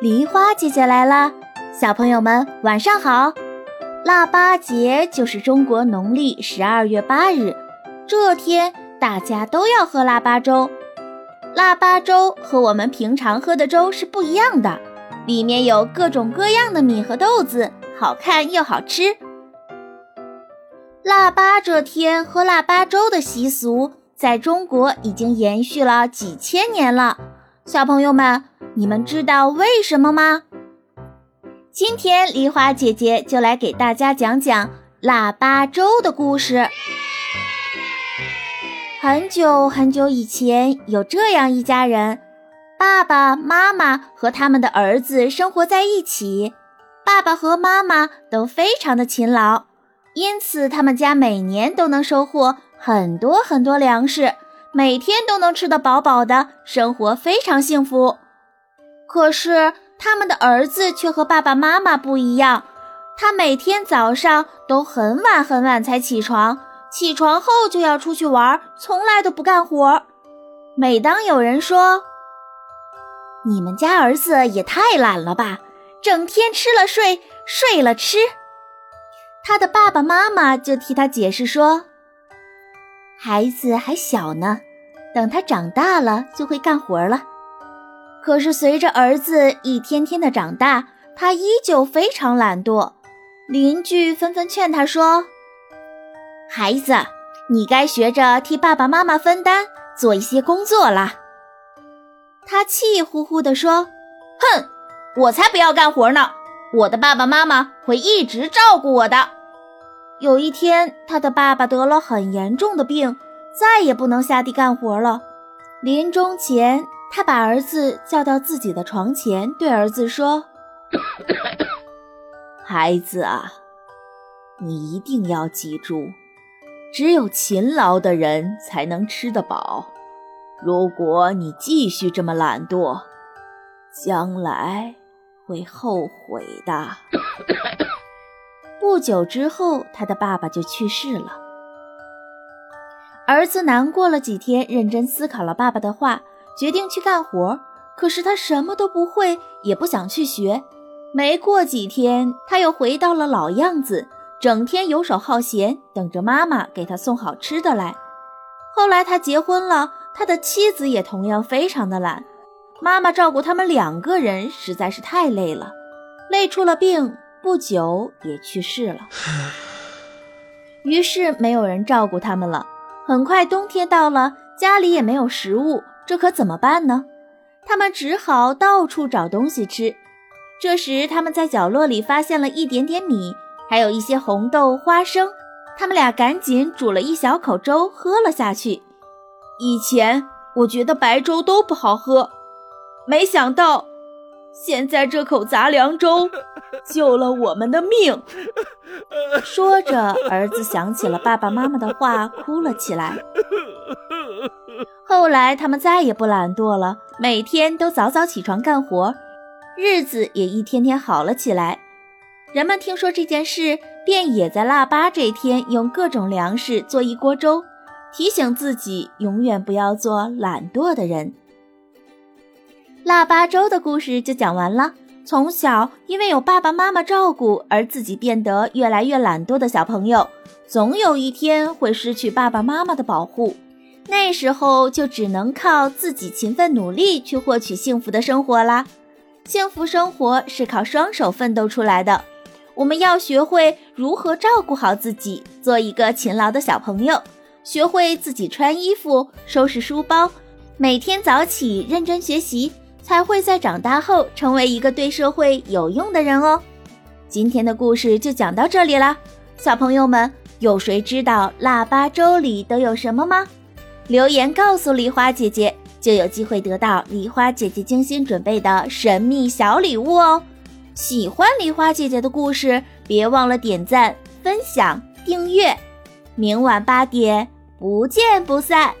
梨花姐姐来啦，小朋友们晚上好！腊八节就是中国农历十二月八日，这天大家都要喝腊八粥。腊八粥和我们平常喝的粥是不一样的，里面有各种各样的米和豆子，好看又好吃。腊八这天喝腊八粥的习俗，在中国已经延续了几千年了。小朋友们。你们知道为什么吗？今天梨花姐姐就来给大家讲讲腊八粥的故事。很久很久以前，有这样一家人，爸爸妈妈和他们的儿子生活在一起。爸爸和妈妈都非常的勤劳，因此他们家每年都能收获很多很多粮食，每天都能吃得饱饱的，生活非常幸福。可是他们的儿子却和爸爸妈妈不一样，他每天早上都很晚很晚才起床，起床后就要出去玩，从来都不干活。每当有人说：“你们家儿子也太懒了吧，整天吃了睡，睡了吃。”他的爸爸妈妈就替他解释说：“孩子还小呢，等他长大了就会干活了。”可是，随着儿子一天天的长大，他依旧非常懒惰。邻居纷纷劝他说：“孩子，你该学着替爸爸妈妈分担，做一些工作了。”他气呼呼地说：“哼，我才不要干活呢！我的爸爸妈妈会一直照顾我的。”有一天，他的爸爸得了很严重的病，再也不能下地干活了。临终前，他把儿子叫到自己的床前，对儿子说：“ 孩子啊，你一定要记住，只有勤劳的人才能吃得饱。如果你继续这么懒惰，将来会后悔的。”不久之后，他的爸爸就去世了。儿子难过了几天，认真思考了爸爸的话。决定去干活，可是他什么都不会，也不想去学。没过几天，他又回到了老样子，整天游手好闲，等着妈妈给他送好吃的来。后来他结婚了，他的妻子也同样非常的懒，妈妈照顾他们两个人实在是太累了，累出了病，不久也去世了。于是没有人照顾他们了。很快冬天到了，家里也没有食物。这可怎么办呢？他们只好到处找东西吃。这时，他们在角落里发现了一点点米，还有一些红豆、花生。他们俩赶紧煮了一小口粥，喝了下去。以前我觉得白粥都不好喝，没想到现在这口杂粮粥 救了我们的命。说着，儿子想起了爸爸妈妈的话，哭了起来。后来，他们再也不懒惰了，每天都早早起床干活，日子也一天天好了起来。人们听说这件事，便也在腊八这天用各种粮食做一锅粥，提醒自己永远不要做懒惰的人。腊八粥的故事就讲完了。从小因为有爸爸妈妈照顾而自己变得越来越懒惰的小朋友，总有一天会失去爸爸妈妈的保护。那时候就只能靠自己勤奋努力去获取幸福的生活啦。幸福生活是靠双手奋斗出来的。我们要学会如何照顾好自己，做一个勤劳的小朋友，学会自己穿衣服、收拾书包，每天早起认真学习，才会在长大后成为一个对社会有用的人哦。今天的故事就讲到这里啦，小朋友们，有谁知道腊八粥里都有什么吗？留言告诉梨花姐姐，就有机会得到梨花姐姐精心准备的神秘小礼物哦！喜欢梨花姐姐的故事，别忘了点赞、分享、订阅。明晚八点，不见不散。